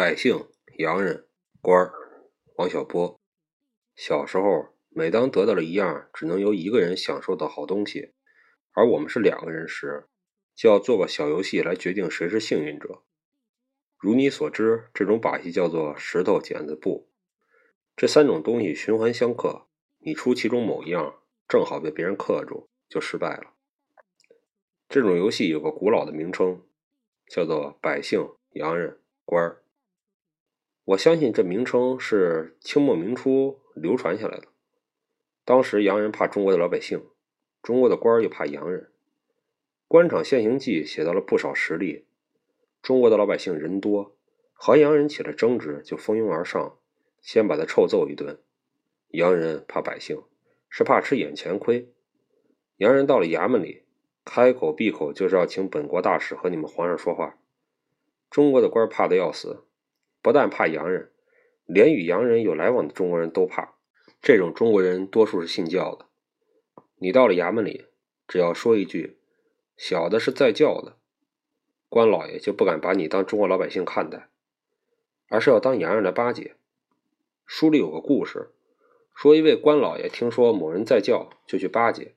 百姓、洋人、官儿，王小波。小时候，每当得到了一样只能由一个人享受的好东西，而我们是两个人时，就要做个小游戏来决定谁是幸运者。如你所知，这种把戏叫做石头剪子布。这三种东西循环相克，你出其中某一样，正好被别人克住，就失败了。这种游戏有个古老的名称，叫做百姓、洋人、官儿。我相信这名称是清末明初流传下来的。当时洋人怕中国的老百姓，中国的官儿又怕洋人。官场现形记写到了不少实例：中国的老百姓人多，和洋人起了争执，就蜂拥而上，先把他臭揍一顿。洋人怕百姓，是怕吃眼前亏。洋人到了衙门里，开口闭口就是要请本国大使和你们皇上说话。中国的官怕的要死。不但怕洋人，连与洋人有来往的中国人都怕。这种中国人多数是信教的。你到了衙门里，只要说一句“小的是在教的”，官老爷就不敢把你当中国老百姓看待，而是要当洋人来巴结。书里有个故事，说一位官老爷听说某人在教，就去巴结，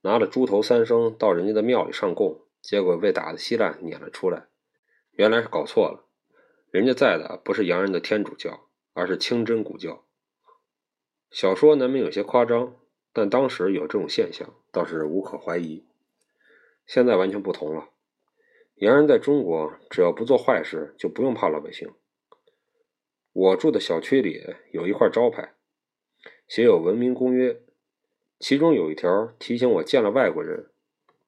拿了猪头三升到人家的庙里上供，结果被打得稀烂，撵了出来。原来是搞错了。人家在的不是洋人的天主教，而是清真古教。小说难免有些夸张，但当时有这种现象，倒是无可怀疑。现在完全不同了，洋人在中国只要不做坏事，就不用怕老百姓。我住的小区里有一块招牌，写有文明公约，其中有一条提醒我见了外国人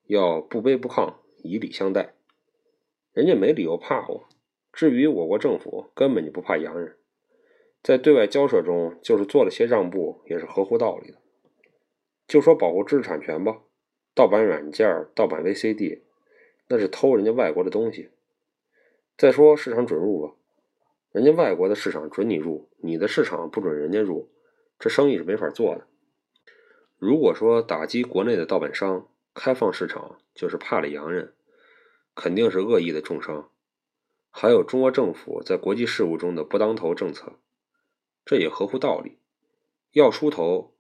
要不卑不亢，以礼相待。人家没理由怕我。至于我国政府根本就不怕洋人，在对外交涉中，就是做了些让步，也是合乎道理的。就说保护知识产权吧，盗版软件、盗版 VCD，那是偷人家外国的东西。再说市场准入吧，人家外国的市场准你入，你的市场不准人家入，这生意是没法做的。如果说打击国内的盗版商，开放市场就是怕了洋人，肯定是恶意的重伤。还有中国政府在国际事务中的不当头政策，这也合乎道理。要出头，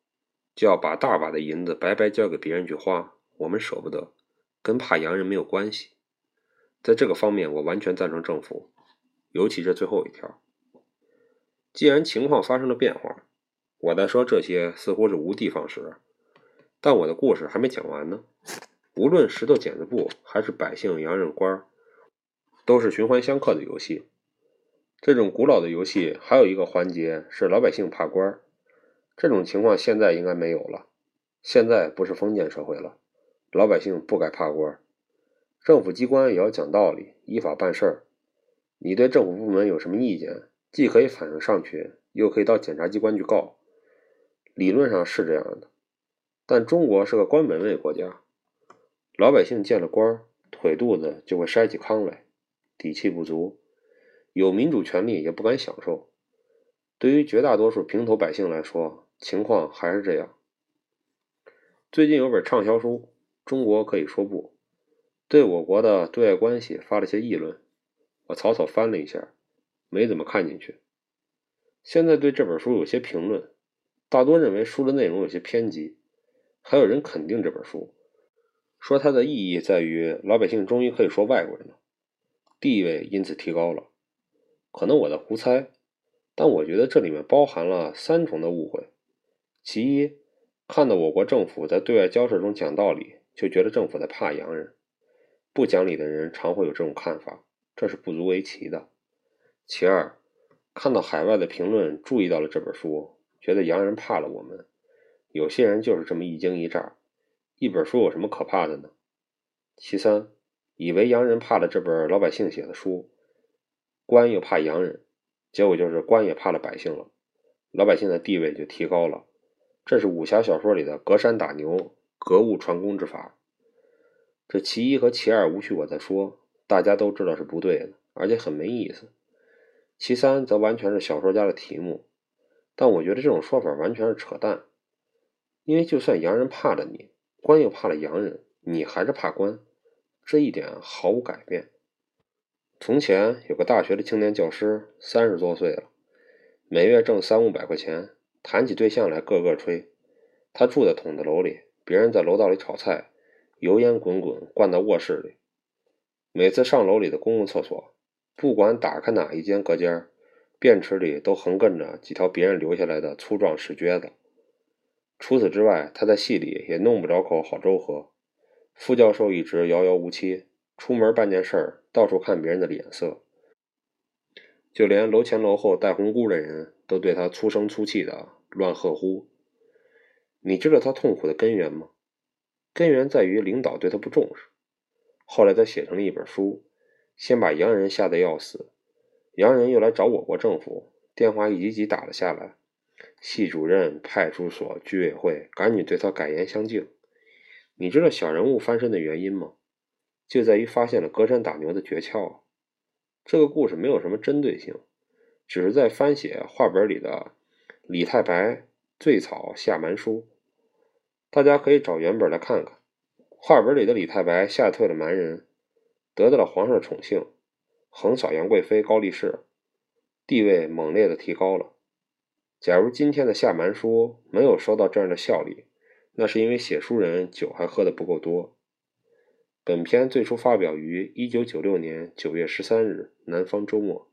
就要把大把的银子白白交给别人去花，我们舍不得，跟怕洋人没有关系。在这个方面，我完全赞成政府，尤其这最后一条。既然情况发生了变化，我在说这些似乎是无的放矢，但我的故事还没讲完呢。无论石头剪子布，还是百姓洋人官儿。都是循环相克的游戏。这种古老的游戏还有一个环节是老百姓怕官，这种情况现在应该没有了。现在不是封建社会了，老百姓不该怕官。政府机关也要讲道理，依法办事儿。你对政府部门有什么意见，既可以反映上去，又可以到检察机关去告。理论上是这样的，但中国是个官本位国家，老百姓见了官儿，腿肚子就会筛起糠来。底气不足，有民主权利也不敢享受。对于绝大多数平头百姓来说，情况还是这样。最近有本畅销书《中国可以说不》，对我国的对外关系发了些议论。我草草翻了一下，没怎么看进去。现在对这本书有些评论，大多认为书的内容有些偏激，还有人肯定这本书，说它的意义在于老百姓终于可以说外国人了。地位因此提高了，可能我在胡猜，但我觉得这里面包含了三重的误会。其一，看到我国政府在对外交涉中讲道理，就觉得政府在怕洋人。不讲理的人常会有这种看法，这是不足为奇的。其二，看到海外的评论注意到了这本书，觉得洋人怕了我们。有些人就是这么一惊一乍，一本书有什么可怕的呢？其三。以为洋人怕了这本老百姓写的书，官又怕洋人，结果就是官也怕了百姓了，老百姓的地位就提高了。这是武侠小说里的隔山打牛、隔物传功之法。这其一和其二无需我再说，大家都知道是不对的，而且很没意思。其三则完全是小说家的题目，但我觉得这种说法完全是扯淡。因为就算洋人怕了你，官又怕了洋人，你还是怕官。这一点毫无改变。从前有个大学的青年教师，三十多岁了，每月挣三五百块钱，谈起对象来个个吹。他住在筒子楼里，别人在楼道里炒菜，油烟滚滚，灌到卧室里。每次上楼里的公共厕所，不管打开哪一间隔间，便池里都横亘着几条别人留下来的粗壮屎撅子。除此之外，他在戏里也弄不着口好粥喝。副教授一直遥遥无期，出门办件事儿，到处看别人的脸色。就连楼前楼后戴红箍的人都对他粗声粗气的乱喝呼。你知道他痛苦的根源吗？根源在于领导对他不重视。后来他写成了一本书，先把洋人吓得要死，洋人又来找我国政府，电话一级级打了下来，系主任、派出所、居委会赶紧对他改言相敬。你知道小人物翻身的原因吗？就在于发现了隔山打牛的诀窍。这个故事没有什么针对性，只是在翻写话本里的李太白醉草下蛮书。大家可以找原本来看看。画本里的李太白吓退了蛮人，得到了皇上的宠幸，横扫杨贵妃高力士，地位猛烈的提高了。假如今天的下蛮书没有收到这样的效力，那是因为写书人酒还喝得不够多。本篇最初发表于一九九六年九月十三日，《南方周末》。